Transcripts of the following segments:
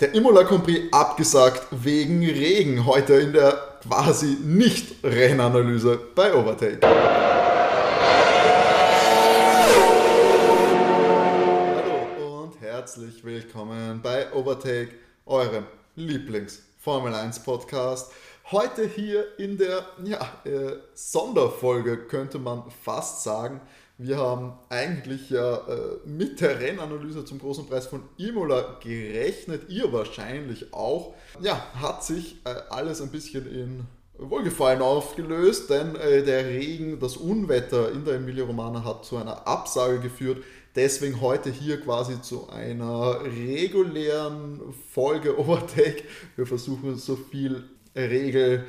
Der Imola Prix abgesagt wegen Regen. Heute in der quasi Nicht-Rennanalyse bei Overtake. Hallo und herzlich willkommen bei Overtake, eurem Lieblings-Formel 1 Podcast. Heute hier in der ja, äh, Sonderfolge könnte man fast sagen. Wir haben eigentlich ja äh, mit der Rennanalyse zum großen Preis von Imola gerechnet, ihr wahrscheinlich auch. Ja, hat sich äh, alles ein bisschen in Wohlgefallen aufgelöst, denn äh, der Regen, das Unwetter in der Emilia Romana hat zu einer Absage geführt. Deswegen heute hier quasi zu einer regulären Folge Overtake. Wir versuchen so viel Regel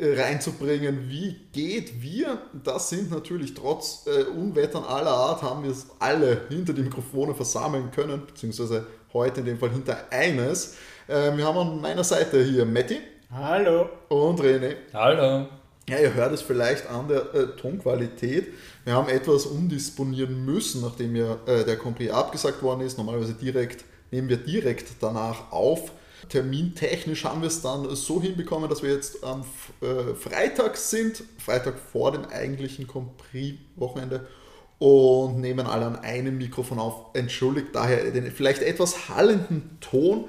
reinzubringen, wie geht wir. Das sind natürlich trotz äh, Unwettern aller Art, haben wir es alle hinter die Mikrofone versammeln können, beziehungsweise heute in dem Fall hinter eines. Äh, wir haben an meiner Seite hier Matti. Hallo. Und René. Hallo. Ja, ihr hört es vielleicht an der äh, Tonqualität. Wir haben etwas umdisponieren müssen, nachdem ja äh, der Compris abgesagt worden ist. Normalerweise direkt nehmen wir direkt danach auf. Termintechnisch haben wir es dann so hinbekommen, dass wir jetzt am äh, Freitag sind, Freitag vor dem eigentlichen Compris-Wochenende und nehmen alle an einem Mikrofon auf. Entschuldigt daher den vielleicht etwas hallenden Ton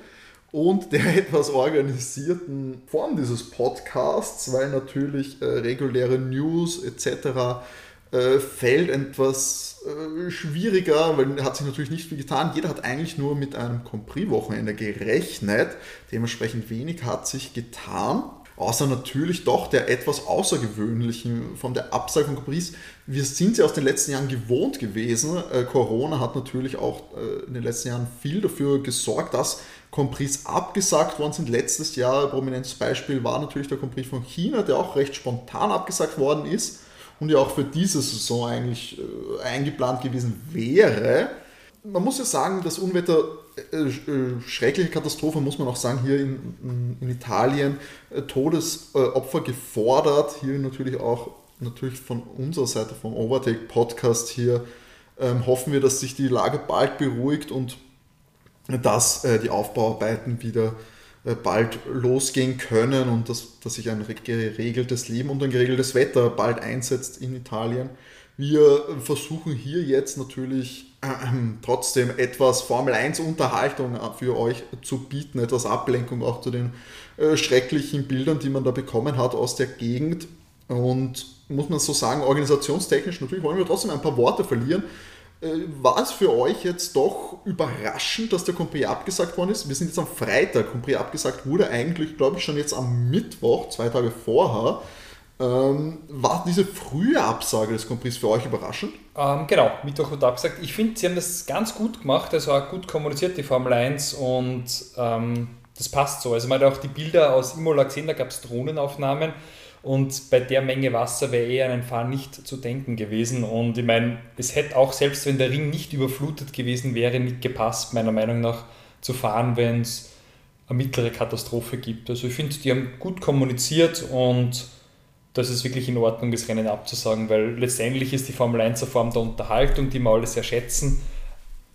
und der etwas organisierten Form dieses Podcasts, weil natürlich äh, reguläre News etc äh, fällt etwas äh, schwieriger, weil hat sich natürlich nicht viel getan. Jeder hat eigentlich nur mit einem Compris-Wochenende gerechnet. Dementsprechend wenig hat sich getan. Außer natürlich doch der etwas außergewöhnlichen von der Absage von Compris. Wir sind sie aus den letzten Jahren gewohnt gewesen. Äh, Corona hat natürlich auch äh, in den letzten Jahren viel dafür gesorgt, dass Compris abgesagt worden sind. Letztes Jahr, prominentes Beispiel, war natürlich der Compris von China, der auch recht spontan abgesagt worden ist und ja auch für diese Saison eigentlich äh, eingeplant gewesen wäre. Man muss ja sagen, das Unwetter, äh, äh, schreckliche Katastrophe, muss man auch sagen, hier in, in Italien, äh, Todesopfer gefordert. Hier natürlich auch natürlich von unserer Seite vom Overtake Podcast hier ähm, hoffen wir, dass sich die Lage bald beruhigt und dass äh, die Aufbauarbeiten wieder äh, bald losgehen können und dass, dass sich ein geregeltes Leben und ein geregeltes Wetter bald einsetzt in Italien. Wir versuchen hier jetzt natürlich äh, trotzdem etwas Formel 1 Unterhaltung für euch zu bieten, etwas Ablenkung auch zu den äh, schrecklichen Bildern, die man da bekommen hat aus der Gegend. Und muss man so sagen, organisationstechnisch natürlich wollen wir trotzdem ein paar Worte verlieren. Äh, war es für euch jetzt doch überraschend, dass der Compris abgesagt worden ist? Wir sind jetzt am Freitag. Compris abgesagt wurde eigentlich, glaube ich, schon jetzt am Mittwoch, zwei Tage vorher. Ähm, war diese frühe Absage des Compris für euch überraschend? Ähm, genau, Mittwoch wurde abgesagt. Ich finde, sie haben das ganz gut gemacht, also auch gut kommuniziert, die Formel 1 und ähm, das passt so. Also man hat auch die Bilder aus Imola gesehen, da gab es Drohnenaufnahmen und bei der Menge Wasser wäre eher an ein Fahren nicht zu denken gewesen. Und ich meine, es hätte auch, selbst wenn der Ring nicht überflutet gewesen wäre, nicht gepasst, meiner Meinung nach, zu fahren, wenn es eine mittlere Katastrophe gibt. Also ich finde, die haben gut kommuniziert und das ist wirklich in Ordnung, das Rennen abzusagen, weil letztendlich ist die Formel 1 eine Form der Unterhaltung, die wir alle sehr schätzen,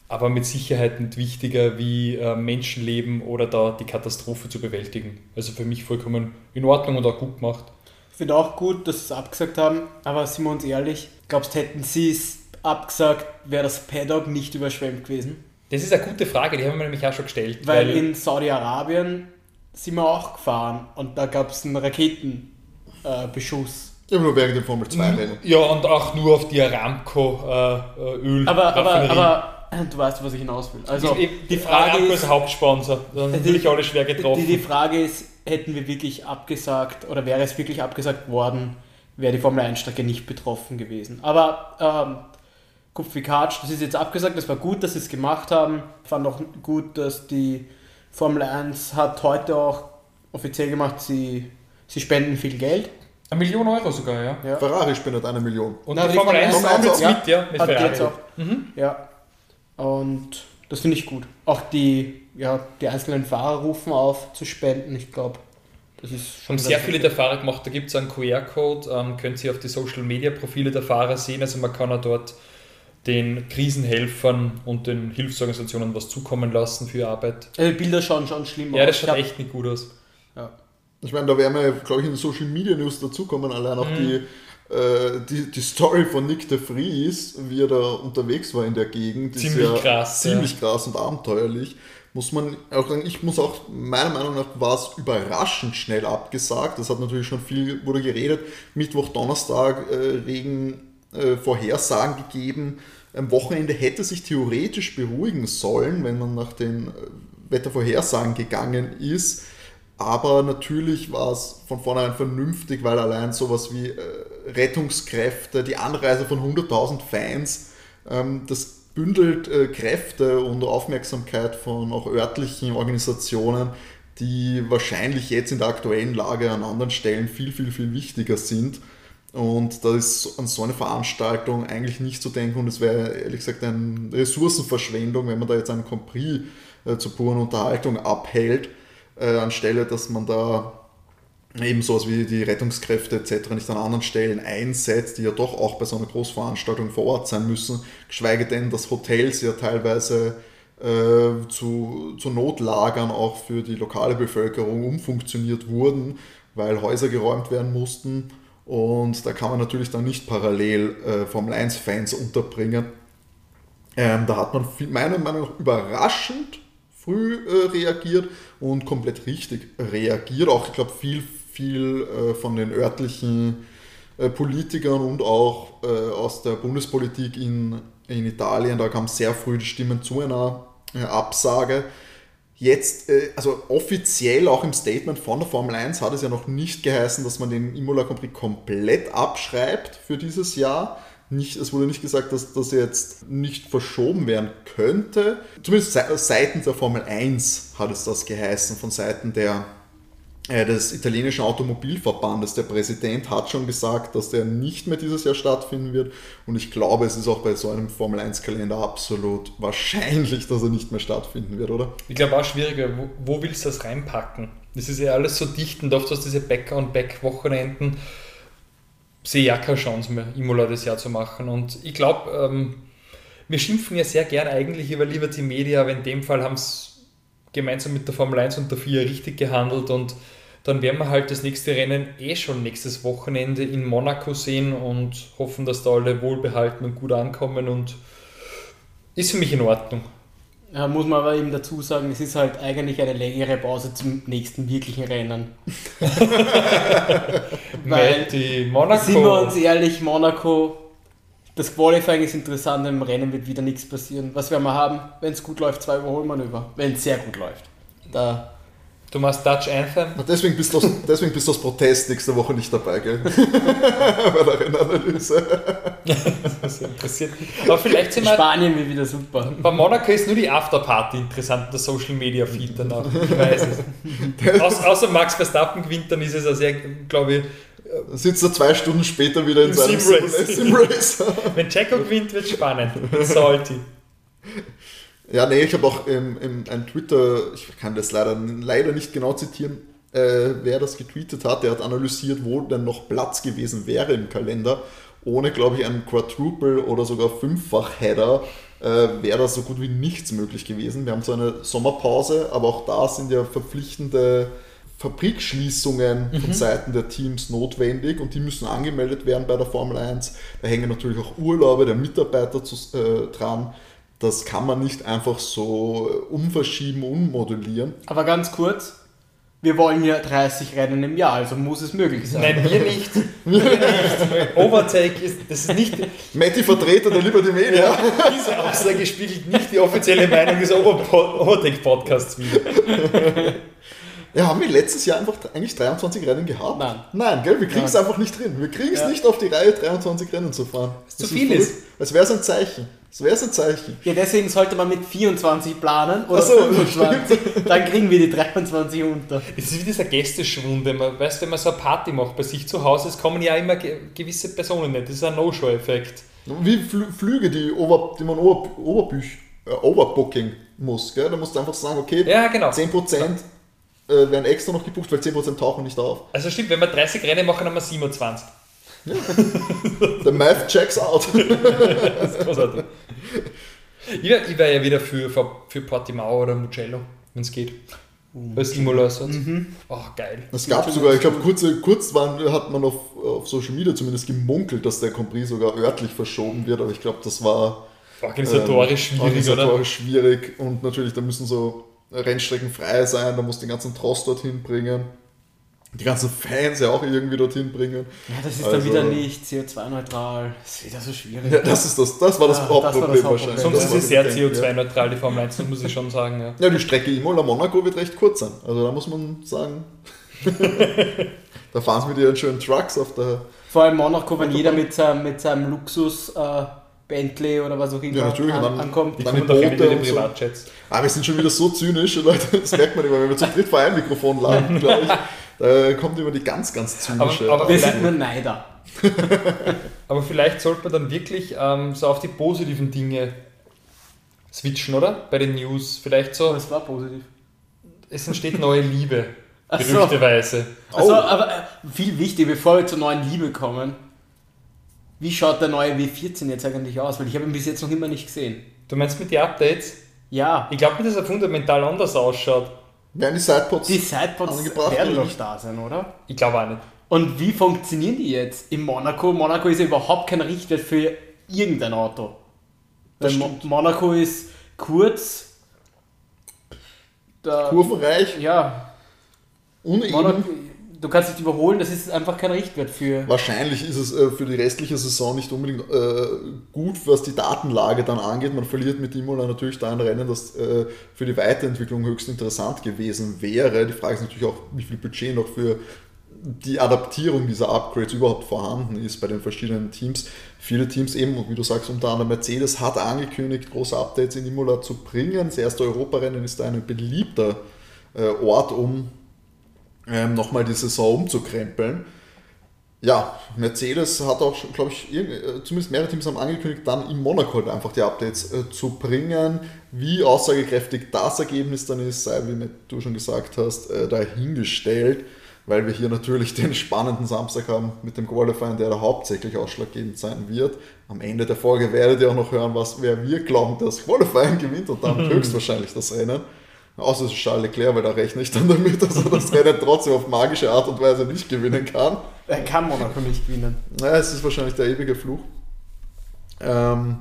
aber mit Sicherheit nicht wichtiger wie äh, Menschenleben oder da die Katastrophe zu bewältigen. Also für mich vollkommen in Ordnung und auch gut gemacht. Ich finde auch gut, dass sie es abgesagt haben, aber sind wir uns ehrlich, glaubst hätten sie es abgesagt, wäre das Paddock nicht überschwemmt gewesen? Das ist eine gute Frage, die haben wir nämlich auch schon gestellt. Weil, weil in Saudi-Arabien sind wir auch gefahren und da gab es einen Raketenbeschuss. Äh, ja, nur während dem Formel 2 Rennen. Ja, und auch nur auf die Aramco-Öl. Äh, aber, aber, aber Du weißt, was ich hinaus will. Also, die, die Frage Aramco ist, ist Hauptsponsor. Dann bin ich alle schwer getroffen. Die, die Frage ist, hätten wir wirklich abgesagt oder wäre es wirklich abgesagt worden, wäre die Formel 1-Strecke nicht betroffen gewesen. Aber ähm, Kupfikatsch, das ist jetzt abgesagt, das war gut, dass sie es gemacht haben. Ich fand auch gut, dass die Formel 1 hat heute auch offiziell gemacht, sie, sie spenden viel Geld. Eine Million Euro sogar, ja. ja. Ferrari spendet eine Million. Und Na, die Formel 1 kommt jetzt mit, ja, mit Ferrari. Jetzt auch. Mhm. Ja. Und das finde ich gut. Auch die ja, die einzelnen Fahrer rufen auf zu spenden. Ich glaube, das ist schon. Haben sehr viele der Fahrer gemacht. Da gibt es einen QR-Code, ähm, könnt ihr auf die Social Media Profile der Fahrer sehen. Also man kann auch dort den Krisenhelfern und den Hilfsorganisationen was zukommen lassen für Arbeit. Also die Bilder schauen schon schlimm Ja, das aus. schaut hab- echt nicht gut aus. Ja. Ich meine, da werden wir, glaube ich, in den Social Media News dazukommen, allein auch Mhm. die, äh, die, die Story von Nick de Vries, wie er da unterwegs war in der Gegend. die ist Ziemlich krass, Ziemlich krass und abenteuerlich. Muss man auch sagen, ich muss auch, meiner Meinung nach war es überraschend schnell abgesagt. Das hat natürlich schon viel, wurde geredet. Mittwoch, Donnerstag äh, Regen äh, gegeben. Am Wochenende hätte sich theoretisch beruhigen sollen, wenn man nach den äh, Wettervorhersagen gegangen ist. Aber natürlich war es von vornherein vernünftig, weil allein sowas wie äh, Rettungskräfte, die Anreise von 100.000 Fans, ähm, das bündelt äh, Kräfte und Aufmerksamkeit von auch örtlichen Organisationen, die wahrscheinlich jetzt in der aktuellen Lage an anderen Stellen viel, viel, viel wichtiger sind. Und da ist an so eine Veranstaltung eigentlich nicht zu denken und es wäre ehrlich gesagt eine Ressourcenverschwendung, wenn man da jetzt einen Compris äh, zur puren Unterhaltung abhält, äh, anstelle dass man da eben sowas wie die Rettungskräfte etc. nicht an anderen Stellen einsetzt, die ja doch auch bei so einer Großveranstaltung vor Ort sein müssen, geschweige denn, dass Hotels ja teilweise äh, zu, zu Notlagern auch für die lokale Bevölkerung umfunktioniert wurden, weil Häuser geräumt werden mussten und da kann man natürlich dann nicht parallel äh, Formel 1-Fans unterbringen. Ähm, da hat man viel, meiner Meinung nach überraschend früh äh, reagiert und komplett richtig reagiert. Auch, ich glaube, viel, viel äh, von den örtlichen äh, Politikern und auch äh, aus der Bundespolitik in, in Italien, da kam sehr früh die Stimmen zu einer äh, Absage. Jetzt, also offiziell auch im Statement von der Formel 1 hat es ja noch nicht geheißen, dass man den Imola Prix komplett abschreibt für dieses Jahr. Nicht, es wurde nicht gesagt, dass das jetzt nicht verschoben werden könnte. Zumindest se- seitens der Formel 1 hat es das geheißen, von Seiten der, des italienischen Automobilverbandes. Der Präsident hat schon gesagt, dass der nicht mehr dieses Jahr stattfinden wird. Und ich glaube, es ist auch bei so einem Formel 1-Kalender absolut wahrscheinlich, dass er nicht mehr stattfinden wird, oder? Ich glaube auch schwieriger, wo, wo willst du das reinpacken? Das ist ja alles so dicht und oft hast diese Back- und Back-Wochenenden. Sehe ja keine Chance mehr, Imola das Jahr zu machen. Und ich glaube, ähm, wir schimpfen ja sehr gern eigentlich über Liberty Media, aber in dem Fall haben es gemeinsam mit der Formel 1 und der FIA richtig gehandelt und dann werden wir halt das nächste Rennen eh schon nächstes Wochenende in Monaco sehen und hoffen, dass da alle wohlbehalten und gut ankommen und ist für mich in Ordnung. Ja, muss man aber eben dazu sagen, es ist halt eigentlich eine längere Pause zum nächsten wirklichen Rennen. Weil die Monaco. Sind wir uns ehrlich, Monaco, das Qualifying ist interessant, im Rennen wird wieder nichts passieren. Was werden wir haben? Wenn es gut läuft, zwei Überholmanöver. Wenn es sehr gut läuft. Da. Du machst Dutch Anthem. Na, Deswegen bist du aus, deswegen bist du aus Protest nächste Woche nicht dabei, gell? Bei der Rennanalyse. Das interessiert mich. Aber vielleicht sind wir. Spanien wird wieder super. Bei Monaco ist nur die Afterparty interessant, der Social Media Feed danach. Ich weiß es. Außer Max Verstappen gewinnt, dann ist es auch sehr, glaube ich, sitzt er zwei Stunden später wieder in Im seinem Simrace. Simrace. wenn Checo gewinnt, wird es spannend. Salty. Ja, nee, ich habe auch im, im, ein Twitter, ich kann das leider, leider nicht genau zitieren, äh, wer das getweetet hat. Der hat analysiert, wo denn noch Platz gewesen wäre im Kalender. Ohne, glaube ich, einen Quadruple oder sogar Fünffach-Header äh, wäre da so gut wie nichts möglich gewesen. Wir haben so eine Sommerpause, aber auch da sind ja verpflichtende Fabrikschließungen von Seiten der Teams notwendig und die müssen angemeldet werden bei der Formel 1. Da hängen natürlich auch Urlaube der Mitarbeiter zu, äh, dran. Das kann man nicht einfach so äh, umverschieben, ummodellieren. Aber ganz kurz, wir wollen ja 30 Rennen im Jahr, also muss es möglich sein. Nein, wir nicht. Wir nicht. Overtake ist, das ist nicht, Matti, Vertreter der Liberty Media. diese Aussage spiegelt nicht die offizielle Meinung des Over- Overtake-Podcasts wider. Ja, haben wir letztes Jahr einfach eigentlich 23 Rennen gehabt? Nein. Nein, gell? Wir kriegen es einfach nicht drin. Wir kriegen es Ja. nicht auf die Reihe, 23 Rennen zu fahren. zu Das viel ist. Es wäre ein Zeichen. Es wäre ein Zeichen. Ja, deswegen sollte man mit 24 planen oder so, 25. Dann kriegen wir die 23 unter. Es ist wie dieser Gästeschwund, wenn man, weißt, wenn man so eine Party macht bei sich zu Hause, es kommen ja immer ge gewisse Personen nicht. Das ist ein No-Show-Effekt. Wie Flü Flüge, die, Ober die man Ober Oberbüch, äh, Overbooking muss. Gell? Da musst du einfach sagen, okay, Ja, genau. 10% äh, werden extra noch gebucht, weil 10% tauchen nicht auf. Also stimmt, wenn wir 30 Rennen machen, haben wir 27. Der Math checks out. Das ist großartig. Ich wäre wär ja wieder für, für, für Portimao oder Mugello, wenn es geht. Als Imola-Ersatz. Oh, geil. Es gab sogar, ich glaube, kurz, kurz waren, hat man auf, auf Social Media zumindest gemunkelt, dass der Prix sogar örtlich verschoben wird, aber ich glaube, das war Organisatorisch ähm, schwierig, oder? organisatorisch schwierig und natürlich, da müssen so Rennstrecken frei sein, da muss den ganzen Trost dorthin bringen. Die ganzen Fans ja auch irgendwie dorthin bringen. Ja, das ist Also- dann wieder nicht CO2-neutral. Das ist wieder so schwierig. Ja, das, ist das, das war das Ja, das war das Hauptproblem wahrscheinlich. Sonst Das ist es sehr das Ding, ja. CO2-neutral, die Formel 1, das muss ich schon sagen. Ja. Ja, die Strecke Imola-Monaco wird recht kurz sein. Also da muss man sagen, da fahren sie mit ihren schönen Trucks auf der... Vor allem Monaco, wenn jeder mit seinem, mit seinem Luxus äh, Bentley oder was auch immer Ja, natürlich, an, dann- ankommt. Die Dann kommen Boote wieder die und so. Privatjets. Ah, wir sind schon wieder so zynisch, Leute. Das merkt man immer, wenn wir zu dritt vor einem Mikrofon landen, glaube ich. Da kommt immer die ganz, ganz zynische. Aber- aber- Wir sind nur Neider. Aber vielleicht sollte man dann wirklich ähm, so auf die positiven Dinge switchen, oder? Bei den News. Vielleicht so, Das war positiv. es entsteht neue Liebe. Ach so. Gerüchteweise. Also, Oh. aber äh, viel wichtig, bevor wir zur neuen Liebe kommen. Wie schaut der neue W14 jetzt eigentlich aus? Weil ich habe ihn bis jetzt noch immer nicht gesehen. Du meinst mit den Updates? Ja, Ich glaube nicht, dass er fundamental anders ausschaut. Werden die Sidepods die Sidepods werden nicht? da sein, oder? Ich glaube auch nicht. Und wie funktionieren die jetzt in Monaco? Monaco ist ja überhaupt kein Richtwert für irgendein Auto. Weil Mo. Monaco ist kurz. Da, kurvenreich, ja, uneben. Monaco, du kannst dich überholen, das ist einfach kein Richtwert für. Wahrscheinlich ist es äh, für die restliche Saison nicht unbedingt äh, gut, was die Datenlage dann angeht. Man verliert mit Imola natürlich da ein Rennen, das äh, für die Weiterentwicklung höchst interessant gewesen wäre. Die Frage ist natürlich auch, wie viel Budget noch für die Adaptierung dieser Upgrades überhaupt vorhanden ist bei den verschiedenen Teams. Viele Teams eben, und wie du sagst, unter anderem Mercedes hat angekündigt, große Updates in Imola zu bringen. Das erste Europarennen ist da ein beliebter äh, Ort, um ähm, nochmal die Saison umzukrempeln. Ja, Mercedes hat auch, glaube ich, äh, zumindest mehrere Teams haben angekündigt, dann in Monaco halt einfach die Updates äh, zu bringen. Wie aussagekräftig das Ergebnis dann ist, sei, wie du schon gesagt hast, äh, dahingestellt, weil wir hier natürlich den spannenden Samstag haben mit dem Qualifying, der da hauptsächlich ausschlaggebend sein wird. Am Ende der Folge werdet ihr auch noch hören, was wer wir glauben, das Qualifying gewinnt und dann höchstwahrscheinlich das Rennen. Außer es ist Charles Leclerc, weil da rechne ich dann damit, dass er das Rennen trotzdem auf magische Art und Weise nicht gewinnen kann. Er kann Monaco nicht gewinnen. Naja, es ist wahrscheinlich der ewige Fluch. Ähm,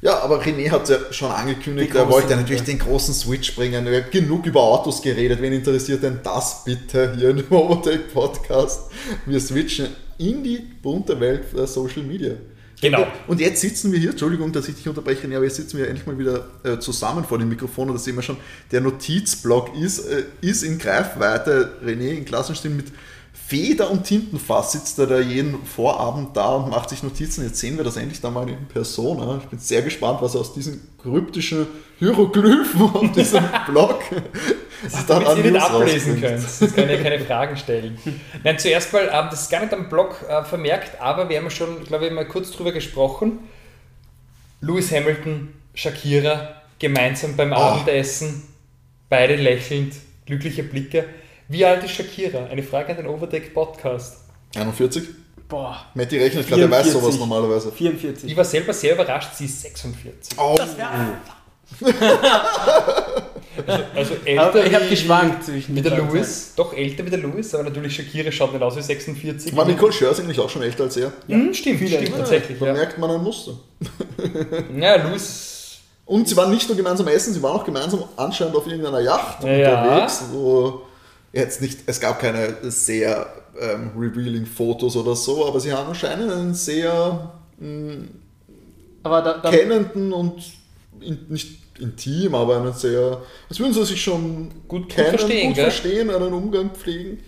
ja, aber René hat ja schon angekündigt, er wollte natürlich den großen Switch bringen. Er hat genug über Autos geredet. Wen interessiert denn das bitte hier im Overtake Podcast? Wir switchen in die bunte Welt der Social Media. Genau. Und jetzt sitzen wir hier, Entschuldigung, dass ich dich unterbreche, aber jetzt sitzen wir endlich mal wieder äh, zusammen vor dem Mikrofon und das sehen wir schon, der Notizblock ist, äh, ist in Greifweite. René in Klassenstil mit Feder und Tintenfass sitzt er da jeden Vorabend da und macht sich Notizen. Jetzt sehen wir das endlich da mal in Persona. Ich bin sehr gespannt, was aus diesen kryptischen Hieroglyphen auf diesem Block dann Damit an nicht ablesen könnt. Jetzt kann ja keine Fragen stellen. Nein, zuerst mal, ähm, das ist gar nicht am Blog äh, vermerkt, aber wir haben schon, glaube ich, mal kurz drüber gesprochen. Lewis Hamilton, Shakira, gemeinsam beim Abendessen, beide lächelnd, glückliche Blicke. Wie alt ist Shakira? Eine Frage an den Overdeck Podcast. 41? Boah, Matti rechnet gerade, der weiß 44. sowas normalerweise. 44. Ich war selber sehr überrascht, sie ist 46. Oh, Also älter Aber ich habe geschwankt zwischen Wie der Lewis, doch älter wie der Lewis, aber natürlich Shakira schaut nicht aus wie 46. war Nicole Scherz eigentlich auch schon älter als er? Hm, stimmt, Viele. stimmt tatsächlich. Da Ja. merkt man ein Muster. ja, Lewis Und sie waren nicht nur gemeinsam essen, sie waren auch gemeinsam anscheinend auf irgendeiner Yacht Ja. unterwegs. So, jetzt nicht, es gab keine sehr ähm, revealing Fotos oder so, aber sie haben anscheinend einen sehr mh, Aber da, da, kennenden und in, nicht intim, aber einen sehr, als würden sie sich schon Gut- gut kennen, verstehen, gut verstehen, einen Umgang pflegen.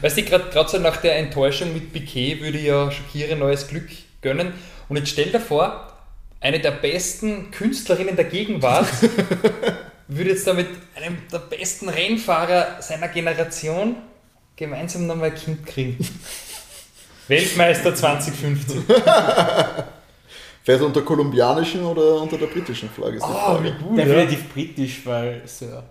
Weißt du, gerade so nach der Enttäuschung mit Piquet würde ich ja Shakira neues Glück gönnen. Und jetzt stell dir vor, eine der besten Künstlerinnen der Gegenwart würde jetzt da mit einem der besten Rennfahrer seiner Generation gemeinsam nochmal ein Kind kriegen. Weltmeister 2050. Fährt er unter kolumbianischen oder unter der britischen Flagge? Ist die Oh, wie gut, ja. definitiv britisch, weil Sir.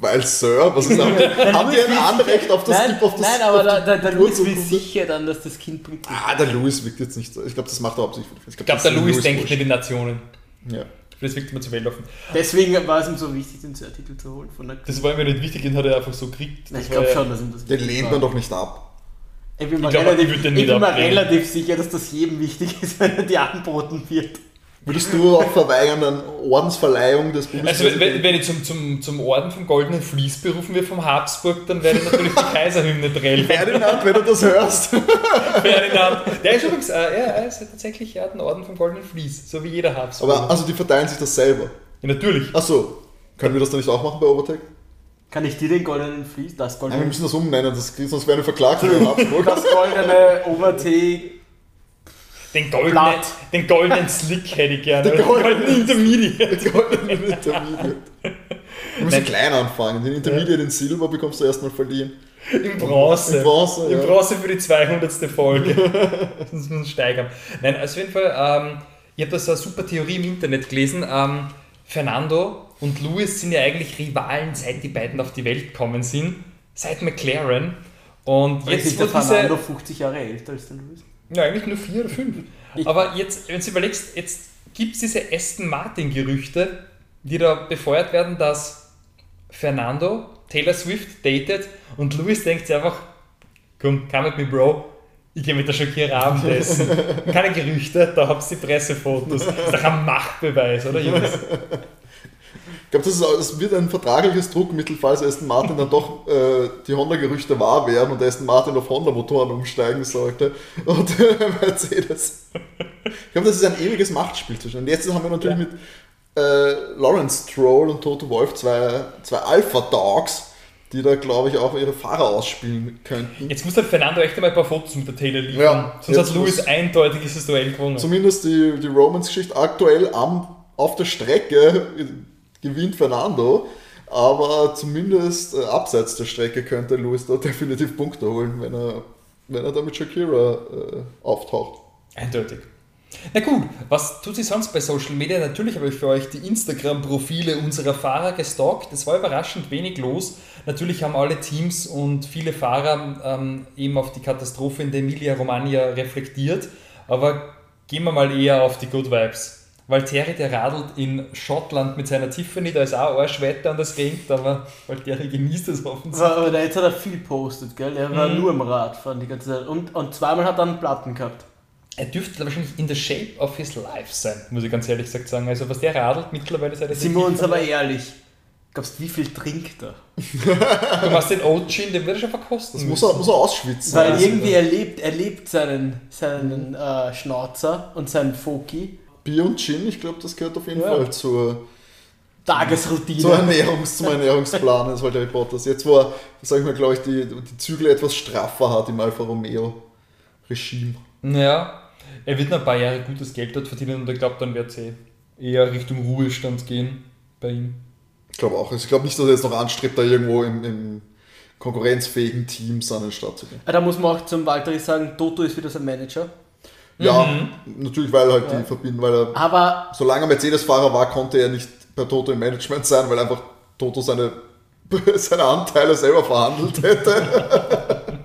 Weil Sir, was ist haben die, haben die ein Anrecht auf das nein, auf das nein, aber auf der, die der, der Louis will sicher dann, dass das Kind bringt. Ah, der Louis wirkt jetzt nicht so. Ich glaube, das macht er hauptsächlich für die Ich glaube, der Louis denkt nicht in Nationen. Ja. Das wirkt immer zu Welt. Deswegen war es ihm so wichtig, den Sir-Titel zu holen. Von der Das war mir nicht wichtig, den hat er einfach so gekriegt. Nein, ich glaube schon, dass ihm das Den lehnt man doch nicht ab. Ich bin mir, glaub, relativ, ich bin relativ sicher, dass das jedem wichtig ist, wenn er dir angeboten wird. Würdest du auch verweigern an Ordensverleihung des Also Bundespräsidenten? wenn, wenn ich zum, zum, zum Orden vom Goldenen Vlies berufen wird vom Habsburg, dann werde ich natürlich die Kaiserhymne drehen. Ferdinand, wenn du das hörst. Ferdinand. Der ist übrigens, äh, ja, er ist tatsächlich, er hat einen Orden vom Goldenen Vlies, so wie jeder Habsburg. Aber also die verteilen sich das selber. ja, natürlich. Achso, können wir das dann nicht auch machen bei Overtech? Kann ich dir den goldenen Vlies, das Nein, wir goldene, müssen das umnennen, das, sonst werden wir verklagt von Habsburg. das goldene Overtee Den goldenen, Blatt. den goldenen Slick hätte ich gerne. Den Den goldenen- Intermediate. Den goldenen Intermediate. Wir müssen Nein. klein anfangen. Den Intermediate in Silber bekommst du erstmal verliehen. In Bronze. In Bronze, ja. Bronze für die 200. Folge. das muss man steigern. Nein, also auf jeden Fall, ähm, ich habe da so eine super Theorie im Internet gelesen. Ähm, Fernando und Lewis sind ja eigentlich Rivalen, seit die beiden auf die Welt gekommen sind. Seit McLaren. Und Jetzt jetzt, ist der diese. Fernando 50 Jahre älter als der Louis. Ja, eigentlich nur vier oder fünf. Ich- Aber jetzt, wenn du überlegst, jetzt gibt es diese Aston Martin-Gerüchte, die da befeuert werden, dass Fernando Taylor Swift datet und Louis denkt sich einfach, komm, come with me, Bro. Ich gehe mit der Shakira Abendessen. Keine Gerüchte, da habt ihr die Pressefotos. Das ist doch ein Machtbeweis, oder Jungs? Ich glaube, das, das wird ein vertragliches Druckmittel, falls Aston Martin dann doch äh, die Honda-Gerüchte wahr werden und Aston Martin auf Honda-Motoren umsteigen sollte und äh, Mercedes. Ich glaube, das ist ein ewiges Machtspiel zwischen. Und jetzt haben wir natürlich Ja. mit äh, Lawrence Stroll und Toto Wolf zwei, zwei Alpha-Dogs, die da, glaube ich, auch ihre Fahrer ausspielen könnten. Jetzt muss der Fernando echt einmal ein paar Fotos mit der Taylor liefern. Ja, Sonst hat Louis eindeutig dieses Duell gewonnen. Zumindest die, die Romans-Geschichte aktuell am, auf der Strecke gewinnt Fernando, aber zumindest äh, abseits der Strecke könnte Lewis da definitiv Punkte holen, wenn er, wenn er da mit Shakira äh, auftaucht. Eindeutig. Na gut, was tut sich sonst bei Social Media? Natürlich habe ich für euch die Instagram-Profile unserer Fahrer gestalkt. Es war überraschend wenig los. Natürlich haben alle Teams und viele Fahrer ähm, eben auf die Katastrophe in der Emilia-Romagna reflektiert. Aber gehen wir mal eher auf die Good Vibes. Valtteri, der radelt in Schottland mit seiner Tiffany, da ist auch Arschwetter und es regnet, aber Valtteri genießt es offensichtlich. Aber, aber der- jetzt hat er viel postet, gell? Er war Mhm. nur im Radfahren die ganze Zeit. Und, und zweimal hat er einen Platten gehabt. Er dürfte wahrscheinlich in the shape of his life sein, muss ich ganz ehrlich gesagt sagen. Also was der radelt mittlerweile seit Sind wir uns aber ehrlich. Glaubst du, wie viel trinkt er? Du machst den Oat Gin, den wird er schon verkosten. Das muss er, muss er ausschwitzen. Weil irgendwie er lebt, er lebt seinen, seinen äh, Schnauzer und seinen Foki. Bier und Gin, ich glaube, das gehört auf jeden Ja. Fall zur, Tagesroutine. zur Ernährungs, zum Ernährungsplan des Valtteri Bottas. Jetzt, wo er, sag ich mal, glaube ich, die, die Zügel etwas straffer hat im Alfa Romeo-Regime. Ja, er wird noch ein paar Jahre gutes Geld dort verdienen und ich glaube, dann wird es eh eher Richtung Ruhestand gehen bei ihm. Ich glaube auch. Also ich glaube nicht, dass er jetzt noch anstrebt, da irgendwo im, im konkurrenzfähigen Team seinen Start zu gehen. Ah, Da muss man auch zum Walter sagen, Toto ist wieder sein Manager. Ja, Mhm. natürlich, weil halt Ja. die verbinden, weil er, Aber solange er Mercedes-Fahrer war, konnte er nicht bei Toto im Management sein, weil einfach Toto seine, seine Anteile selber verhandelt hätte.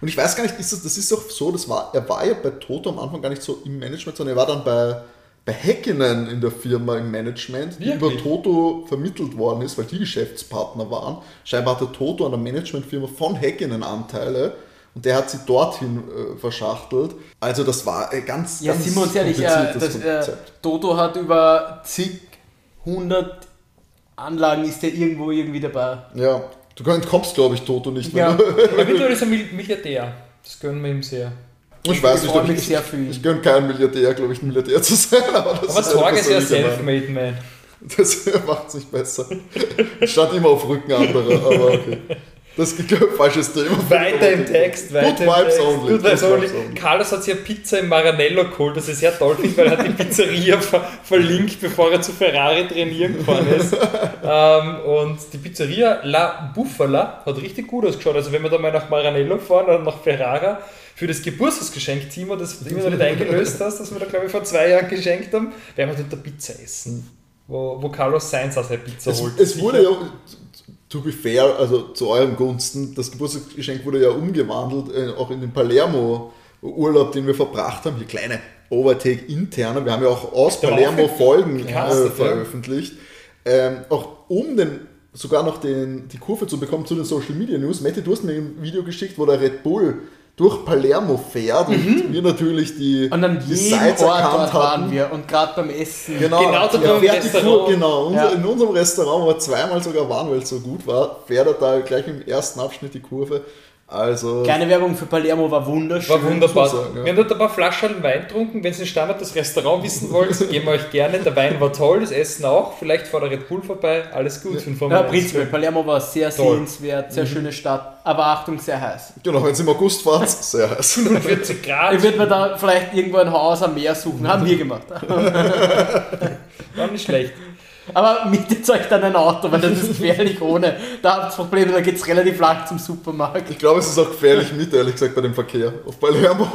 Und ich weiß gar nicht, ist das, das ist doch so, das war, er war ja bei Toto am Anfang gar nicht so im Management, sondern er war dann bei, bei Häkkinen in der Firma im Management, die über Wirklich? Toto vermittelt worden ist, weil die Geschäftspartner waren. Scheinbar hatte Toto an der Managementfirma von Häkkinen Anteile und der hat sie dorthin äh, verschachtelt. Also das war äh, ganz, ja, ganz sind wir uns ehrlich, äh, das, äh, Konzept. Toto hat über zig, hundert Anlagen ist der irgendwo irgendwie dabei. Ja, du entkommst, glaube ich, Toto nicht Ja. mehr. Aber mittlerweile ist er Mil- Milliardär. Das gönnen wir ihm sehr. Ich weiß nicht, mich ich, sehr für ihn. ich gönne keinen Milliardär, glaube ich, ein Milliardär zu sein. Aber, das Aber ist eine Sorge ist ja self-made man. Das macht es nicht besser. Ich stand immer auf Rücken anderer, aber okay. Das ist falsches Thema. Weiter im Text, weiter Good im vibes Text. only. Good vibes only. Carlos hat sich eine Pizza im Maranello geholt, das ist sehr toll weil er hat die Pizzeria ver verlinkt, bevor er zu Ferrari trainieren gefahren ist. ähm, und die Pizzeria La Bufala hat richtig gut ausgeschaut. Also wenn wir da mal nach Maranello fahren oder nach Ferrara, für das Geburtstagsgeschenk, Timo, das du immer noch nicht eingelöst hast, das wir da glaube ich vor zwei Jahren geschenkt haben, werden wir dort eine Pizza essen. wo, wo Carlos Sainz aus der Pizza Es, holt. es wurde ja, to be fair, also zu eurem Gunsten, das Geburtstagsgeschenk wurde ja umgewandelt, äh, auch in den Palermo-Urlaub, den wir verbracht haben. Hier kleine Overtake interne. Wir haben ja auch aus Der Palermo Folgen äh, veröffentlicht. Ähm, auch um den, sogar noch den, die Kurve zu bekommen zu den Social Media News. Mette, du hast mir ein Video geschickt, wo der Red Bull durch Palermo fährt und wir natürlich die, Mhm. Und an die jedem Ort dort waren wir und gerade beim Essen. Genau, Genau da ja, beim fährt Restaurant. Kur, genau. Ja. In unserem Restaurant, wo wir zweimal sogar waren, weil es so gut war, fährt er da gleich im ersten Abschnitt die Kurve. Also, Kleine Werbung für Palermo war wunderschön. War wunderbar. sagen, ja. Wir haben dort ein paar Flaschen Wein getrunken. Wenn ihr den Standard des Restaurants wissen wollt, geben wir euch gerne. Der Wein war toll, das Essen auch. Vielleicht vor der Red Bull vorbei. Alles gut Ja, 1. prinzipiell, Palermo war sehr Toll. sehenswert, sehr schöne Stadt, aber Achtung, sehr heiß. genau, wenn es im August fahrt, sehr heiß. 40 Grad. Ich würde mir da vielleicht irgendwo ein Haus am Meer suchen, haben wir gemacht. War nicht schlecht. Aber mietet euch dann ein Auto, weil das ist gefährlich ohne. Da habt ihr Probleme, da geht es relativ lang zum Supermarkt. Ich glaube, es ist auch gefährlich mit, ehrlich gesagt, bei dem Verkehr auf Palermo.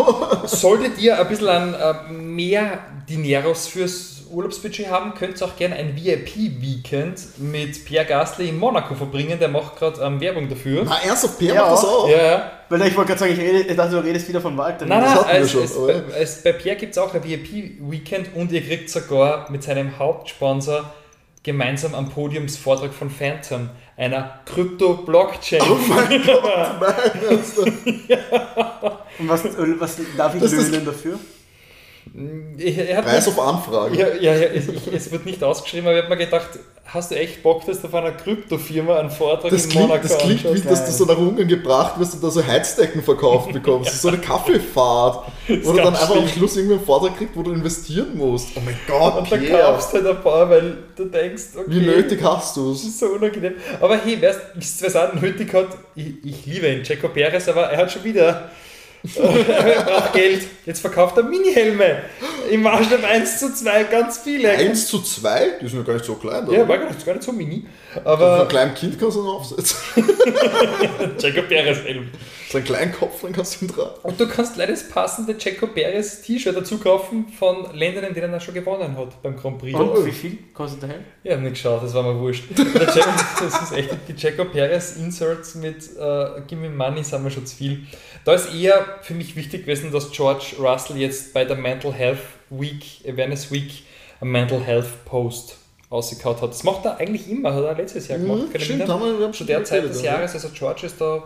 Solltet ihr ein bisschen an äh, mehr Dineros fürs Urlaubsbudget haben, könnt ihr auch gerne ein VIP-Weekend mit Pierre Gasly in Monaco verbringen. Der macht gerade ähm, Werbung dafür. Na, ernsthaft, Per Ja. macht das auch. Ja, ja. Weil ich wollte gerade sagen, ich, rede, ich dachte, du redest wieder von Walter. Nein, Das nein, hatten wir es, schon, es, es, bei Pierre gibt es auch ein VIP-Weekend und ihr kriegt sogar mit seinem Hauptsponsor gemeinsam am Podiumsvortrag von Phantom, einer Krypto-Blockchain. Oh mein Gott, nein, ernsthaft. Und was, was darf ich löhnen dafür? Preis auf Anfrage. Ja, ja, ja es, ich, es wird nicht ausgeschrieben, aber ich habe mir gedacht, hast du echt Bock, dass du von einer Kryptofirma einen Vortrag Das in klingt, Monaco das klingt wie, dass du so nach Ungarn gebracht wirst und da so Heizdecken verkauft bekommst. Das ist so eine Kaffeefahrt. Wo du dann einfach am. Schluss irgendwie einen Vortrag kriegst, wo du investieren musst. Oh mein Gott, Und Pierre. kaufst du halt ein paar, weil du denkst, okay, Wie nötig hast du das es? ist so unangenehm. Aber hey, wer es wer es nötig hat, ich, ich liebe ihn, Checo Perez, aber er hat schon wieder. Braucht Geld. Jetzt verkauft er Mini-Helme. Im Maßstab 1 zu 2, ganz viele. 1 zu 2? Die sind ja gar nicht so klein. Ja, oder? war gar nicht, gar nicht so mini. Aber ein kleines Kind kannst du ihn aufsetzen. Checo Perez Helm. So einen kleinen Kopf, dann kannst du ihn tragen. Und du kannst leider das passende Checo Perez T-Shirt dazu kaufen von Ländern, in denen er schon gewonnen hat beim Grand Prix. Und wie viel kostet der Helm? Ich habe nicht geschaut, das war mir wurscht. Checo, das ist echt, die Checo Perez Inserts mit äh, Gimme Money sind mir schon zu viel. Da ist eher für mich wichtig gewesen, dass George Russell jetzt bei der Mental Health Week, Awareness Week, ein Mental Health Post ausgekaut hat. Das macht er eigentlich immer, hat er letztes Jahr gemacht. Mhm, stimmt, haben wir, wir haben zu schon der drüber Zeit geredet, des ja. Jahres, also George ist da,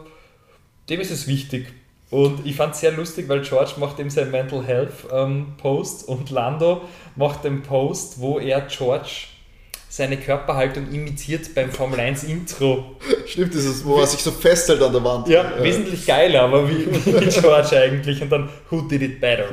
dem ist es wichtig. Und ich fand es sehr lustig, weil George macht eben sein Mental Health ähm, Post und Lando macht den Post, wo er George seine Körperhaltung imitiert beim Formel 1 Intro. Stimmt, dieses, wo er sich so festhält an der Wand. Ja, wesentlich geiler, aber wie, wie George eigentlich. Und dann, who did it better?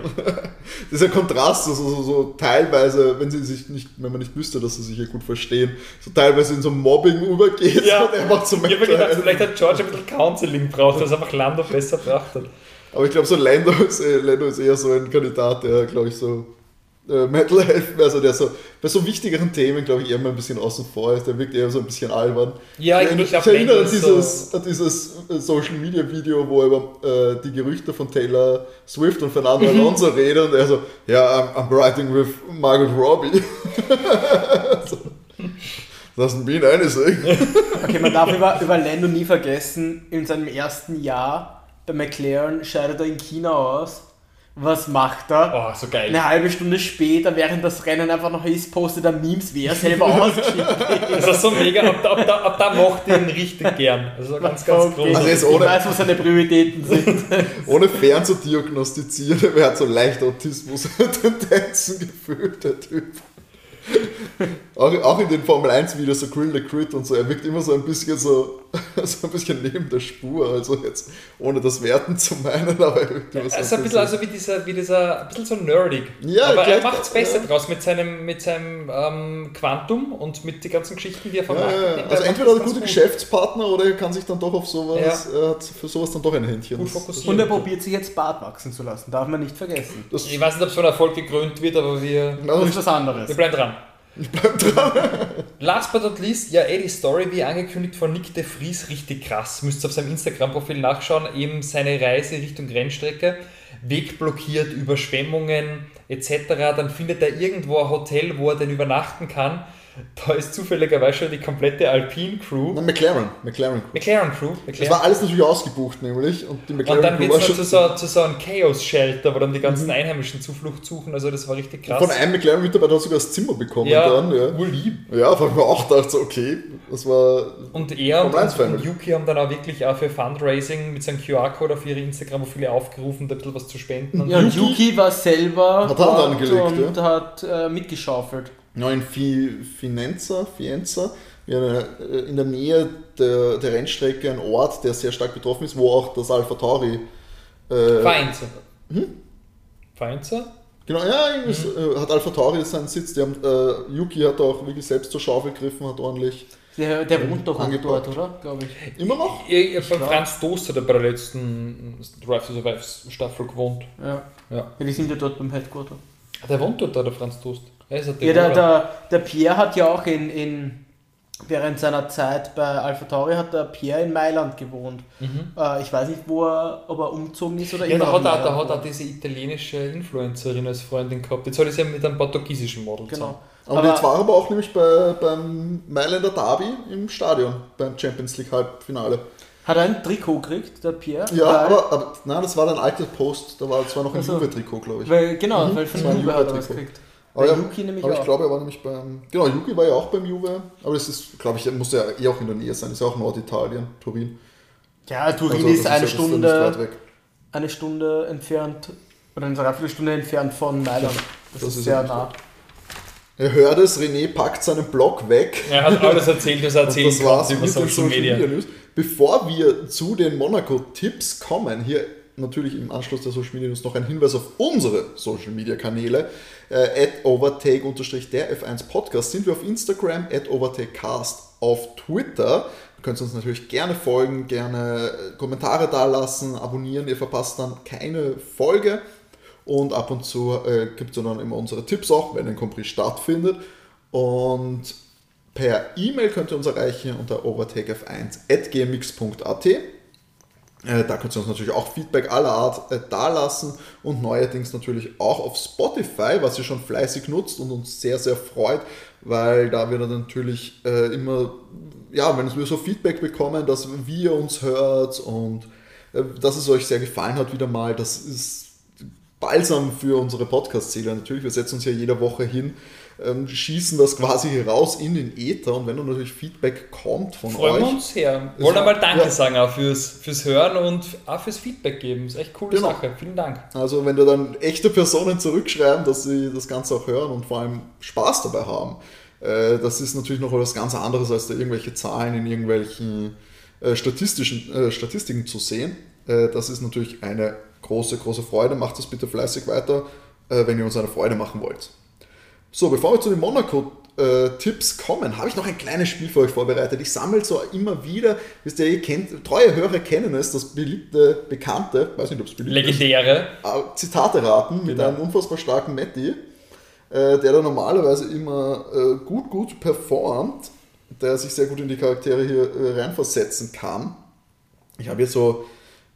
Dieser Kontrast, so, so, so teilweise, wenn sie sich nicht, wenn man nicht wüsste, dass sie sich hier gut verstehen, so teilweise in so Mobbing übergeht Ja. und einfach so Ich habe mir gedacht, vielleicht hat George ein bisschen Counseling braucht, das einfach Lando besser hat. Aber ich glaube, so Lando ist, eh- Lando ist eher so ein Kandidat, der, glaube ich, so äh, Metal Health, also der so bei so wichtigeren Themen, glaube ich, eher mal ein bisschen außen vor ist. Der wirkt eher so ein bisschen albern. Ja, ich, ich, ich erinnere an dieses, so, an dieses äh, Social Media Video, wo er über äh, die Gerüchte von Taylor Swift und Fernando Mhm. Alonso redet und er so, ja, I'm, I'm writing with Margaret Robbie. so. Doesn't mean anything. Okay, man darf über, über Lando nie vergessen, in seinem ersten Jahr bei McLaren scheidet er in China aus. Was macht er? oh, so geil. Eine halbe Stunde später, während das Rennen einfach noch ist, postet er Memes, wie er selber ausgeschieden Das ist so mega, ab da, ab da, ab da mochte ich ihn richtig gern. Also ganz, ganz Okay. groß. Also jetzt ich ohne- weiß, wo seine Prioritäten sind. Ohne fern zu diagnostizieren, wer hat so leicht Autismus-Tendenzen gefühlt, der Typ. Auch, auch in den Formel 1 Videos, so Grill the Crit und so, er wirkt immer so ein bisschen so, so ein bisschen neben der Spur, also jetzt ohne das Werten zu meinen, aber er immer so Also ein bisschen also wie dieser, wie dieser, ein bisschen so nerdig. Ja, Aber er gleich- macht es besser ja. draus mit seinem, mit seinem ähm, Quantum und mit den ganzen Geschichten, die er ja, vermarktet. ja, ja. Also entweder das ein ganz guter gut. Geschäftspartner oder er kann sich dann doch auf sowas, Ja. er hat für sowas dann doch ein Händchen. Gut Das- fokussiert. Und er probiert sich jetzt Bart wachsen zu lassen, darf man nicht vergessen. Das, Ich weiß nicht, ob es von Erfolg gekrönt wird, aber wir, das, Das ist was anderes. wir bleiben dran. Last but not least, ja, eh die Story, wie angekündigt von Nick de Vries, richtig krass. Müsst ihr auf seinem Instagram-Profil nachschauen. Eben seine Reise Richtung Rennstrecke. Weg blockiert, Überschwemmungen etc. Dann findet er irgendwo ein Hotel, wo er dann übernachten kann. da ist zufälligerweise schon die komplette Alpine Crew. Na, McLaren, McLaren Crew. McLaren Crew. Das McLaren. war alles natürlich ausgebucht, nämlich. Und die McLaren Und dann wird es schon zu so, zu so einem Chaos-Shelter, wo dann die ganzen Einheimischen Zuflucht suchen. Also das war richtig krass. Von einem McLaren-Mitarbeiter hat sogar das Zimmer bekommen ja, dann. Ja, urlieb. ja da habe ich mir auch gedacht, so, okay, das war. Und er und, Formel 1 und. Yuki haben dann auch wirklich auch für Fundraising mit seinem QR-Code auf ihre Instagram-Profile aufgerufen, da ein bisschen was zu spenden. Und Ja, und Yuki war selber Hat Hand angelegt, und hat äh, mitgeschaufelt. Ja, in Fienza, in der Nähe der, der Rennstrecke ein Ort, der sehr stark betroffen ist, wo auch das Alpha Tauri. Äh, Feinzer. Hm? Feinzer? Genau, ja, irgendwie so, äh, hat Alpha Tauri seinen Sitz. Die haben, äh, Yuki hat auch wirklich selbst zur Schaufel gegriffen, hat ordentlich. Der, der wohnt doch Angepackt. dort, oder? Glaube ich. Immer noch? Ja, ja, beim Franz Toast hat er bei der letzten Drive to Survive Staffel gewohnt. Ja. Ja. ja. Die sind ja dort beim Headquarter. Ah, Der wohnt dort, da, der Franz Toast. Ein Ja, der, der, der Pierre hat ja auch in, in während seiner Zeit bei Alpha Tauri hat der Pierre in Mailand gewohnt. Mhm. Äh, ich weiß nicht, wo er, ob er umgezogen ist oder Ja, immer da hat, er, hat er diese italienische Influencerin als Freundin gehabt. Jetzt hat er sie ja mit einem portugiesischen Model Genau. Und jetzt war er aber auch nämlich bei, beim Mailänder Derby im Stadion, beim Champions League Halbfinale. Hat er ein Trikot gekriegt, der Pierre? Ja, aber, aber nein, das war dann ein alter Post, da war das war noch ein Ach so. Juve-Trikot, glaube ich. Weil, genau, Mhm, weil von Juve hat er was gekriegt. Aber, ja, Yuki nämlich aber ich auch. glaube, er war nämlich beim. Genau, Yuki war ja auch beim Juve, aber es ist, glaube ich, er muss ja eh auch in der Nähe sein, ist ja auch Norditalien, Turin. Ja, Turin Also, ist das eine ja- das nicht Stunde, weit weg. eine Stunde entfernt oder eine Dreiviertelstunde entfernt von Mailand. Das, Das ist ist sehr nah. Ihr hört es, René packt seinen Blog weg. Er hat alles erzählt, was er erzählen das war's konnte über mit den Social Media. News. Bevor wir zu den Monaco-Tipps kommen, hier natürlich im Anschluss der Social Media News noch ein Hinweis auf unsere Social Media Kanäle. Äh, at overtake der F1 Podcast sind wir auf Instagram, at overtakecast auf Twitter. Ihr könnt uns natürlich gerne folgen, gerne äh, Kommentare dalassen, abonnieren, ihr verpasst dann keine Folge. Und ab und zu äh, gibt es dann immer unsere Tipps auch, wenn ein Compris stattfindet. Und per E-Mail könnt ihr uns erreichen unter overtakef1.gmx.at. Äh, Da könnt ihr uns natürlich auch Feedback aller Art äh, dalassen und neuerdings natürlich auch auf Spotify, was ihr schon fleißig nutzt und uns sehr, sehr freut, weil da wir dann natürlich äh, immer, ja, wenn wir so Feedback bekommen, dass wie ihr uns hört und äh, dass es euch sehr gefallen hat wieder mal, das ist balsam für unsere Podcast-Seele natürlich. Wir setzen uns ja jede Woche hin, ähm, schießen das quasi raus in den Äther und wenn dann natürlich Feedback kommt von Freuen euch, wir uns. Es Wollen einmal Danke ja. sagen auch fürs, fürs Hören und auch fürs Feedback geben. Ist echt coole Genau. Sache. Vielen Dank. Also wenn da dann echte Personen zurückschreiben, dass sie das Ganze auch hören und vor allem Spaß dabei haben, äh, das ist natürlich noch etwas ganz anderes, als da irgendwelche Zahlen in irgendwelchen äh, statistischen, äh, Statistiken zu sehen. Äh, das ist natürlich eine große, große Freude. Macht das bitte fleißig weiter, äh, wenn ihr uns eine Freude machen wollt. So, bevor wir zu den Monaco-Tipps kommen, habe ich noch ein kleines Spiel für euch vorbereitet. Ich sammle so immer wieder, wisst ihr, ihr kennt, treue Hörer kennen es, das beliebte, bekannte, weiß nicht, ob es beliebt ist, Legendäre. äh, Zitate raten mit Genau. einem unfassbar starken Matti, äh, der da normalerweise immer äh, gut, gut performt, der sich sehr gut in die Charaktere hier äh, reinversetzen kann. Ich habe hier so,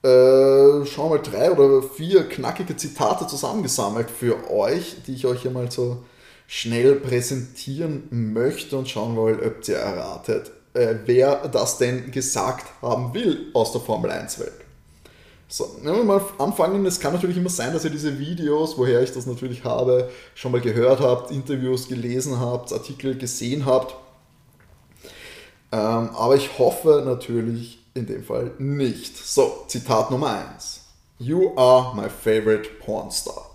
äh, schauen wir mal, drei oder vier knackige Zitate zusammengesammelt für euch, die ich euch hier mal so schnell präsentieren möchte und schauen wollen, ob ihr erratet, äh, wer das denn gesagt haben will aus der Formel 1-Welt. So, wenn wir mal anfangen, es kann natürlich immer sein, dass ihr diese Videos, woher ich das natürlich habe, schon mal gehört habt, Interviews gelesen habt, Artikel gesehen habt. Ähm, aber ich hoffe natürlich in dem Fall nicht. So, Zitat Nummer 1. You are my favorite pornstar.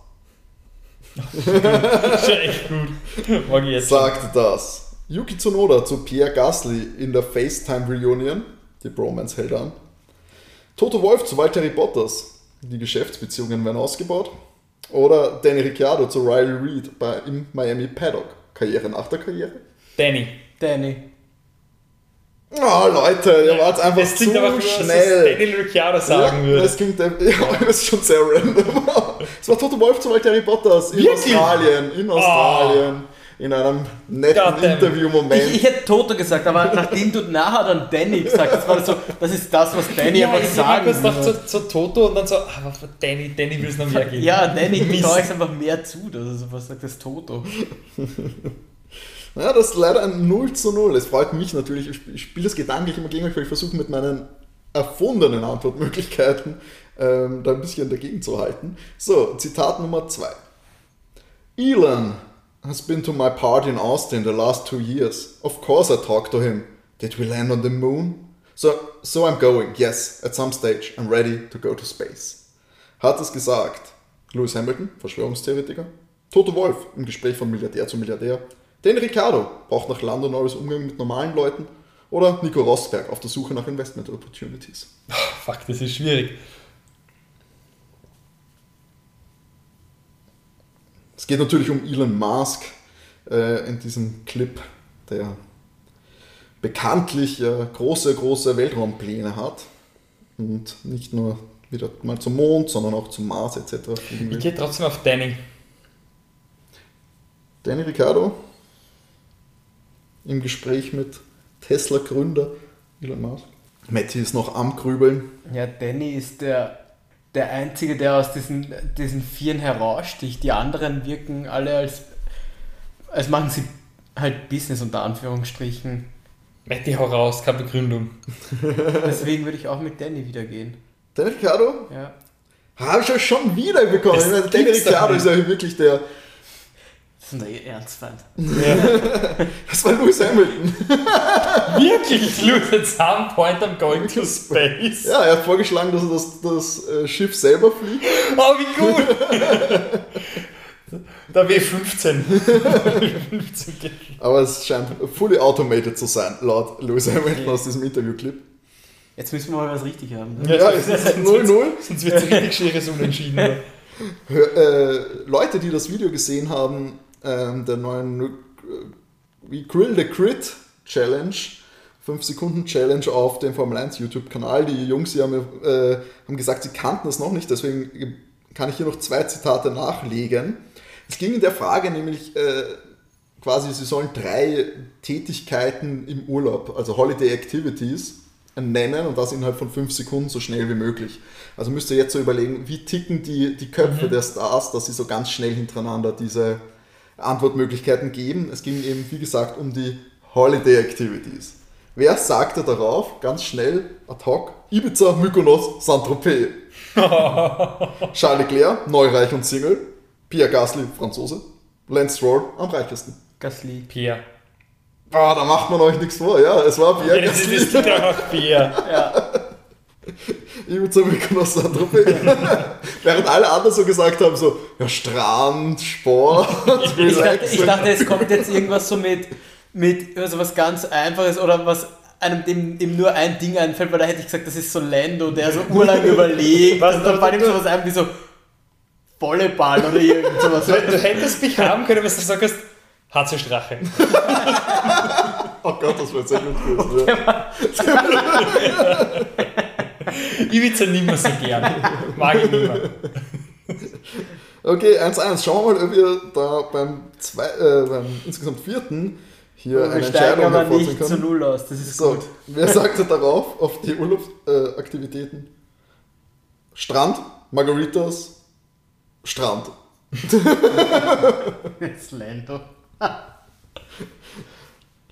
Ist ja echt gut. Mag ich jetzt schon. Sagt das. Yuki Tsunoda zu Pierre Gasly in der FaceTime Reunion. Die Bromance hält an. Toto Wolf zu Valtteri Bottas. Die Geschäftsbeziehungen werden ausgebaut. Oder Danny Ricciardo zu Riley Reid bei, im Miami Paddock. Karriere nach der Karriere. Danny. Danny. Oh Leute, ihr wart einfach Es klingt zu als schnell. was Daniel Ricciardo sagen ja, würde. Das klingt, ja, das ist schon sehr random. Es war Toto Wolf zu Valtteri Bottas in Wirklich? Australien. In Australien. In einem netten. Interviewmoment. Ich, ich hätte Toto gesagt, aber nachdem du nachher dann Danny gesagt hast, war das so, das ist das, was Danny ja, einfach ich sagen habe würde. gedacht, so, so Toto und dann so, aber für Danny, Danny will es noch mehr geben. Ja, Danny, ich traue ich einfach mehr zu, dass er sowas sagt, das Toto. Ja, das ist leider ein 0 zu 0. Es freut mich natürlich, ich ich spiele das gedanklich immer gegen euch, weil ich versuche mit meinen erfundenen Antwortmöglichkeiten ähm, da ein bisschen dagegen zu halten. So, Zitat Nummer 2. Elon has been to my party in Austin the last two years. Of course I talked to him. Did we land on the moon? So, so I'm going, yes, at some stage. I'm ready to go to space. Hat es gesagt Lewis Hamilton, Verschwörungstheoretiker, Toto Wolf im Gespräch von Milliardär zu Milliardär, Dan Ricciardo braucht nach Lando Norris Umgang mit normalen Leuten oder Nico Rosberg auf der Suche nach Investment Opportunities. Fuck, das ist schwierig. Es geht natürlich um Elon Musk äh, in diesem Clip, der bekanntlich äh, große, große Weltraumpläne hat und nicht nur wieder mal zum Mond, sondern auch zum Mars etc. Ich gehe trotzdem auf Danny. Danny Ricciardo im Gespräch mit Tesla-Gründer Elon Musk. Matti ist noch am Grübeln. Ja, Danny ist der, der Einzige, der aus diesen, diesen Vieren heraussticht. Die anderen wirken alle als, als machen sie halt Business unter Anführungsstrichen. Matti, hau raus, keine Begründung. Deswegen würde ich auch mit Danny wieder gehen. Danny Ricciardo Ja. habe ich euch schon wieder bekommen. Das Ich meine, Danny Ricciardo ist ja wirklich der. Das ist unser Ernstfeind. Das war Lewis Hamilton. Wirklich, Luke, at some point I'm going to space. Ja, er hat vorgeschlagen, dass er das, das äh, Schiff selber fliegt. Oh, wie gut! Der W15. 15 geht. Aber es scheint fully automated zu sein, laut Lewis Hamilton aus diesem Interviewclip. Jetzt müssen wir mal was richtig haben. Ne? Ja, es ist 0-0. Sonst wird es richtig schweres Unentschieden. Äh, Leute, die das Video gesehen haben, ähm, der neuen äh, wie Grill the Crit Challenge, 5 Sekunden Challenge auf dem Formel 1 YouTube-Kanal. Die Jungs hier haben, äh, haben gesagt, sie kannten es noch nicht, deswegen kann ich hier noch zwei Zitate nachlegen. Es ging in der Frage nämlich äh, quasi, sie sollen drei Tätigkeiten im Urlaub, also Holiday Activities, nennen und das innerhalb von fünf Sekunden so schnell wie möglich. Also müsst ihr jetzt so überlegen, wie ticken die, die Köpfe der Stars, dass sie so ganz schnell hintereinander diese Antwortmöglichkeiten geben. Es ging eben, wie gesagt, um die Holiday Activities. Wer sagte darauf, ganz schnell, ad hoc, Ibiza, Mykonos, Saint-Tropez? Charles Leclerc, neureich und Single. Pierre Gasly, Franzose. Lance Stroll, am reichesten. Gasly. Pierre. Ah, da macht man euch nichts vor, ja, es war Pierre Ja, das Gasly. ist auch Pierre. Ja. Ibiza, Mykonos, Saint-Tropez. Während alle anderen so gesagt haben, so, ja, Strand, Sport, Ich dachte, ich dachte, es kommt jetzt irgendwas so mit, mit also was ganz Einfaches oder was einem dem, dem nur ein Ding einfällt, weil da hätte ich gesagt, das ist so Lando, der so urlang überlegt Was, und dann fällt ihm sowas ein wie so Volleyball oder irgend sowas. Du, du hättest mich haben können, wenn du gesagt hast, HC Strache. Oh Gott, das wird sehr gut gewesen. Ja. Ibiza nicht mehr so gern. Mag ich nicht mehr. Okay, 1-1. Schauen wir mal, ob wir da beim, zwei, äh, beim insgesamt vierten hier Wir eine steigen Entscheidung aber hervorziehen nicht zu. Null aus, das ist So, gut. wer sagte darauf, auf die Urlaubsaktivitäten? Strand, Margaritas, Strand. Jetzt Lando.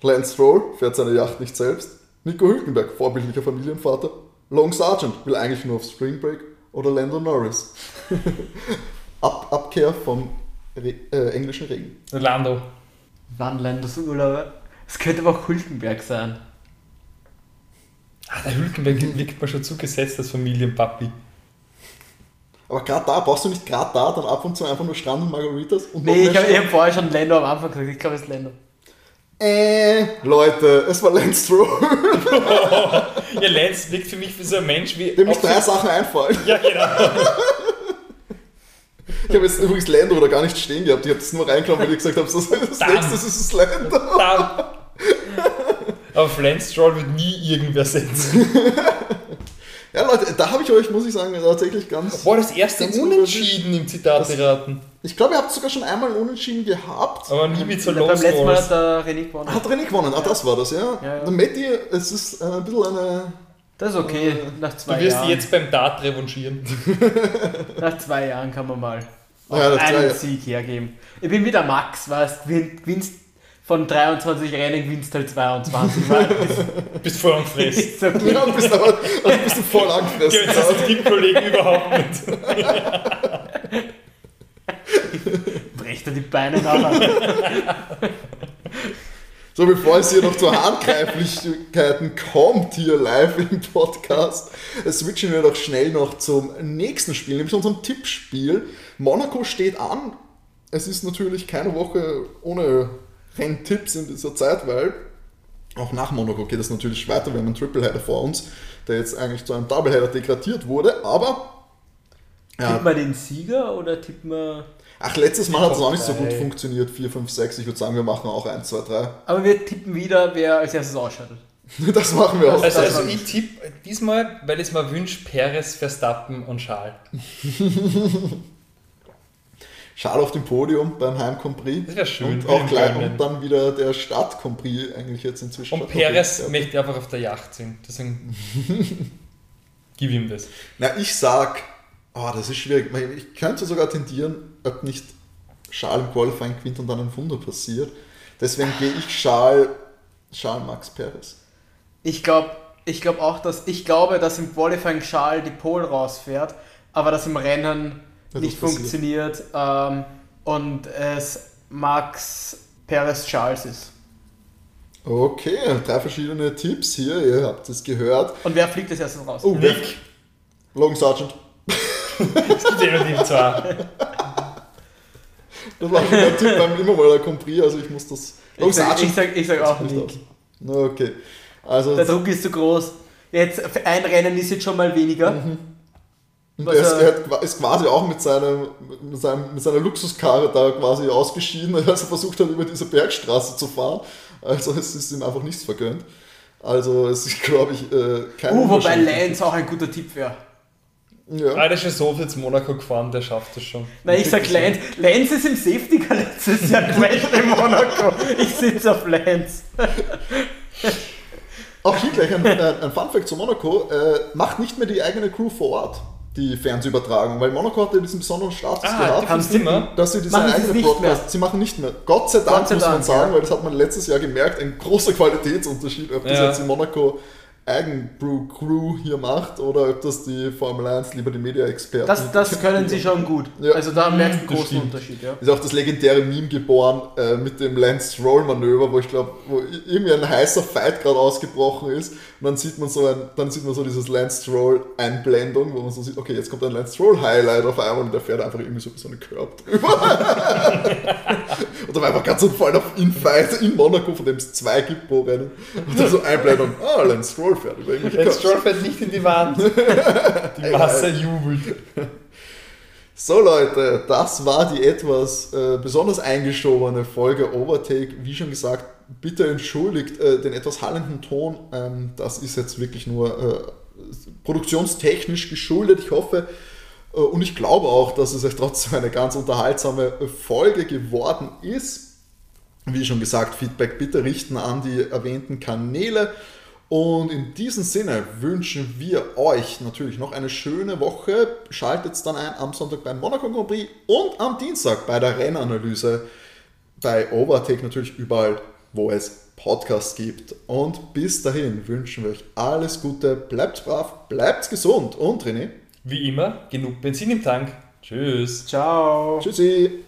Lance Stroll fährt seine Yacht nicht selbst. Nico Hülkenberg, vorbildlicher Familienvater. Long Sergeant will eigentlich nur auf Spring Break. Oder Lando Norris. Ab, Abkehr vom Re äh, englischen Regen. Lando. Wann Landos Urlaub? Es könnte aber auch Hulkenberg sein. Ah, der Hülkenberg liegt mir schon zugesetzt als Familienpapi. Aber gerade da, brauchst du nicht gerade da dann ab und zu einfach nur Strand und Margaritas? Und noch Nee, ich habe hab vorher schon Lando am Anfang gesagt, ich glaube es ist Lando. Äh, Leute, es war Lance Stroll. Ja, Lance liegt für mich wie so ein Mensch wie. Dem auch drei Sachen einfallen. Ja, genau. Ich habe jetzt übrigens Lando oder gar nicht stehen gehabt. Ich habe das nur reingenommen, weil ich gesagt habe, so, das Dann. nächste ist das Lando. Aber auf Lance Stroll wird nie irgendwer setzen. Ja, Leute, da habe ich euch, muss ich sagen, tatsächlich ganz. Boah, das erste Unentschieden im Zitate-Raten. Ich glaube, ihr habt sogar schon einmal Unentschieden gehabt. Aber nie mit so Beim letzten Mal hat der René gewonnen. Hat René gewonnen? Ah, das war das, ja. Ja, ja. Der Matti, es ist äh, ein bisschen eine. Das ist okay, nach zwei Du wirst Jahren. jetzt beim Dart revanchieren. Nach zwei Jahren kann man mal Ja, einen Jahren. Sieg hergeben. Ich bin wieder Max, weißt gewinn- gewinnst von 23 Rennen gewinnst halt 22. Weil Bist voll angefressen. so. Ja, bist aber also bist du voll angefressen. Gehört das den Teamkollegen überhaupt nicht. Bricht er die Beine nachher. So, bevor es hier noch zu Handgreiflichkeiten kommt, hier live im Podcast, switchen wir doch schnell noch zum nächsten Spiel, nämlich unserem Tippspiel. Monaco steht an. Es ist natürlich keine Woche ohne Renntipps in dieser Zeit, weil auch nach Monaco geht es natürlich weiter. Wir haben einen Tripleheader vor uns, der jetzt eigentlich zu einem Doubleheader degradiert wurde, aber ja, Tippt man den Sieger oder tippt man. ach, letztes Mal hat es auch nicht so gut funktioniert. 4, 5, 6. Ich würde sagen, wir machen auch 1, 2, 3. Aber wir tippen wieder, wer als erstes ausschaltet. Das machen wir auch. Also, also ich tippe diesmal, weil ich es mir wünsche, Perez, Verstappen und Schal. Schal auf dem Podium beim Heim Grand Prix. Das wäre schön. Und auch ich gleich und dann wieder der Stadt Grand Prix eigentlich jetzt inzwischen. Und Perez Prix. möchte einfach auf der Yacht sein. Deswegen gib ihm das. Na, ich sag, oh, das ist schwierig. Ich könnte sogar tendieren, ob nicht Schal im Qualifying gewinnt und dann ein Wunder passiert. Deswegen gehe ich Schal, Schal Max Perez. Ich glaube ich glaub auch, dass ich glaube, dass im Qualifying Schal die Pole rausfährt, aber dass im Rennen Ja, nicht passiert. funktioniert ähm, und es Max Perez Charles ist. Okay, drei verschiedene Tipps hier, ihr habt es gehört. Und wer fliegt als erstes raus? Oh, wer- Nick, Logan Sargent. es gibt eh nur die zwei. Das war schon mein Tipp beim Immerwaller Grand Prix, also ich muss das. Logan Ich sag, ich sag, ich sag auch nicht Nick. Okay. Also, Der Druck ist zu groß. Jetzt ein Rennen ist jetzt schon mal weniger. Und was er ist, er- er hat- ist quasi auch mit, seinem, mit, seinem, mit seiner Luxuskarre da quasi ausgeschieden, als er versucht hat, über diese Bergstraße zu fahren. Also es ist ihm einfach nichts vergönnt. Also es ist, glaube ich, äh, kein Uh, wobei. Lance auch ein guter Tipp wäre. Ja. Ah, der ist schon so viel zu Monaco gefahren, der schafft das schon. Nein, ich sag Lance. Lance ist im Safety Car letztes Jahr gewesen in Monaco. Ich sitze auf Lance. Auch hier gleich ein, ein, ein Funfact zu Monaco. Äh, macht nicht mehr die eigene Crew vor Ort, die Fernsehübertragung, weil Monaco hatte diesen besonderen Status Ah, gehabt. haben sie immer? dass sie diese eigene nicht Broadcast, mehr. sie machen nicht mehr. Gott sei Dank Gott sei muss man Dank, sagen, ja. weil das hat man letztes Jahr gemerkt, ein großer Qualitätsunterschied, ob das Ja. jetzt die Monaco Eigenbrew Crew hier macht oder ob das die Formel 1 lieber die Media-Experten. Das, das können sie schon gut. Ja. Also da merkst du einen Das großen stimmt. Unterschied. Ja. Ist auch das legendäre Meme geboren äh, mit dem Lance Stroll-Manöver, wo ich glaube, wo irgendwie ein heißer Fight gerade ausgebrochen ist und dann sieht man so ein, dann sieht man so dieses Lance Stroll-Einblendung, wo man so sieht, okay, jetzt kommt ein Lance Stroll-Highlight auf einmal und der fährt einfach irgendwie so über so einen Curb drüber. und da war einfach ganz so voll auf Infight in Monaco, von dem es zwei gibt pro Rennen. Und dann so Einblendung, ah, Lance Stroll fährt über Curbs. Stroll fällt nicht in die Wand. Die Masse jubelt. So Leute, das war die etwas äh, besonders eingeschobene Folge Overtake. Wie schon gesagt, bitte entschuldigt äh, den etwas hallenden Ton. Ähm, das ist jetzt wirklich nur äh, produktionstechnisch geschuldet. Ich hoffe und ich glaube auch, dass es euch trotzdem eine ganz unterhaltsame äh, Folge geworden ist. Wie schon gesagt, Feedback bitte richten an die erwähnten Kanäle. Und in diesem Sinne wünschen wir euch natürlich noch eine schöne Woche. Schaltet dann ein am Sonntag beim Monaco Grand Prix und am Dienstag bei der Rennanalyse bei Overtake natürlich überall, wo es Podcasts gibt. Und bis dahin wünschen wir euch alles Gute, bleibt brav, bleibt gesund und René. Wie immer, genug Benzin im Tank. Tschüss. Ciao. Tschüssi.